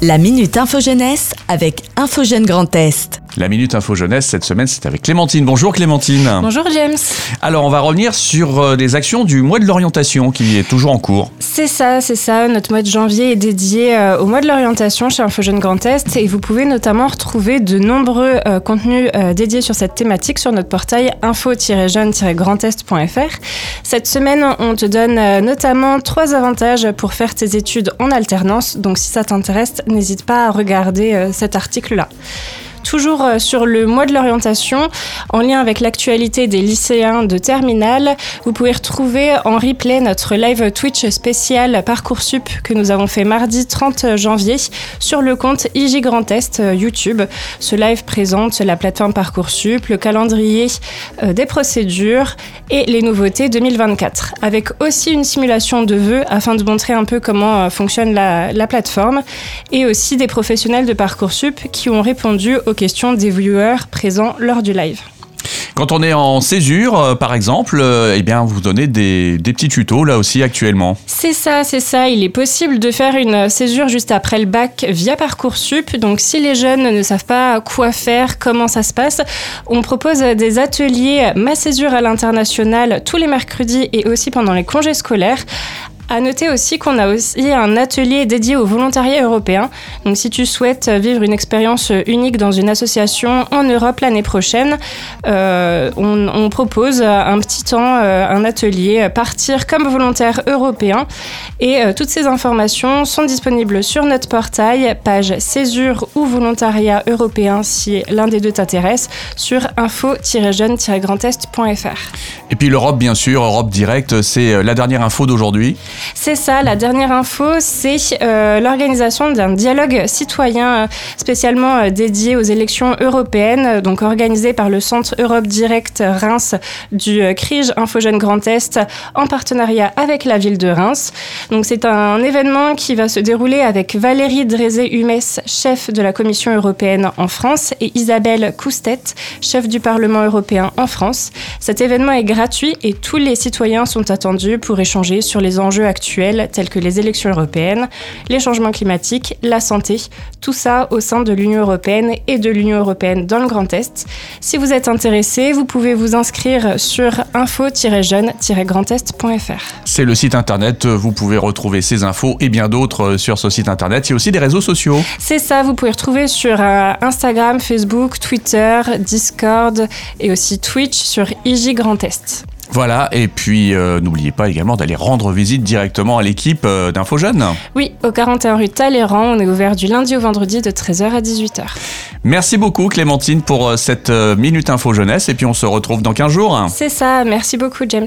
La Minute Info Jeunesse avec Info Grand Est. La Minute Info Jeunesse cette semaine, c'est avec Clémentine. Bonjour Clémentine. Bonjour James. Alors, on va revenir sur euh, des actions du mois de l'orientation qui est toujours en cours. C'est ça, c'est ça. Notre mois de janvier est dédié euh, au mois de l'orientation chez Info Jeune Grand Est et vous pouvez notamment retrouver de nombreux euh, contenus dédiés sur cette thématique sur notre portail info-jeune-grandest.fr. Cette semaine, on te donne notamment trois avantages pour faire tes études en alternance. Donc, si ça t'intéresse, n'hésite pas à regarder cet article-là toujours euh, sur le mois de l'orientation, en lien avec l'actualité des lycéens de terminale. Vous pouvez retrouver en replay notre live Twitch spécial Parcoursup que nous avons fait mardi 30 janvier sur le compte IG Grand Est euh, YouTube. Ce live présente la plateforme Parcoursup, le calendrier euh, des procédures et les nouveautés 2024, avec aussi une simulation de vœux afin de montrer un peu comment fonctionne la, la plateforme et aussi des professionnels de Parcoursup qui ont répondu aux questions des viewers présents lors du live. Quand on est en césure, euh, par exemple, euh, eh bien, vous donnez des, des, petits tutos là aussi actuellement. C'est ça, c'est ça. Il est possible de faire une césure juste après le bac via Parcoursup. Donc, si les jeunes ne savent pas quoi faire, comment ça se passe, on propose des ateliers Ma césure à l'international tous les mercredis et aussi pendant les congés scolaires à noter aussi qu'on a aussi un atelier dédié au volontariat européen. Donc si tu souhaites vivre une expérience unique dans une association en Europe l'année prochaine, euh, on, propose un petit temps, euh, un atelier, partir comme volontaire européen. Et euh, toutes ces informations sont disponibles sur notre portail, page césure ou volontariat européen si l'un des deux t'intéresse, sur info-jeune-grandest.fr. Puis l'Europe, bien sûr, Europe Direct, c'est la dernière info d'aujourd'hui. C'est ça, la dernière info, c'est euh, l'organisation d'un dialogue citoyen euh, spécialement euh, dédié aux élections européennes, donc organisé par le Centre Europe Direct Reims du CRIGE Info Jeune Grand Est en partenariat avec la ville de Reims. Donc c'est un événement qui va se dérouler avec Valérie Drézé-Humès, chef de la Commission européenne en France, et Isabelle Coustet, chef du Parlement européen en France. Cet événement est gratuit et tous les citoyens sont attendus pour échanger sur les enjeux actuels tels que les élections européennes, les changements climatiques, la santé, tout ça au sein de l'Union européenne et de l'Union européenne dans le Grand Est. Si vous êtes intéressé, vous pouvez vous inscrire sur info-jeune-grandest.fr. C'est le site internet, vous pouvez retrouver ces infos et bien d'autres sur ce site internet. Il y a aussi des réseaux sociaux. C'est ça, vous pouvez retrouver sur euh, Instagram, Facebook, Twitter, Discord et aussi Twitch sur IG Grand Est. Voilà, et puis euh, n'oubliez pas également d'aller rendre visite directement à l'équipe euh, d'Info Jeune. Oui, au 41 rue Talleyrand, on est ouvert du lundi au vendredi de 13h à 18h. Merci beaucoup Clémentine pour euh, cette Minute Info Jeunesse, et puis on se retrouve dans 15 jours. C'est ça, merci beaucoup James.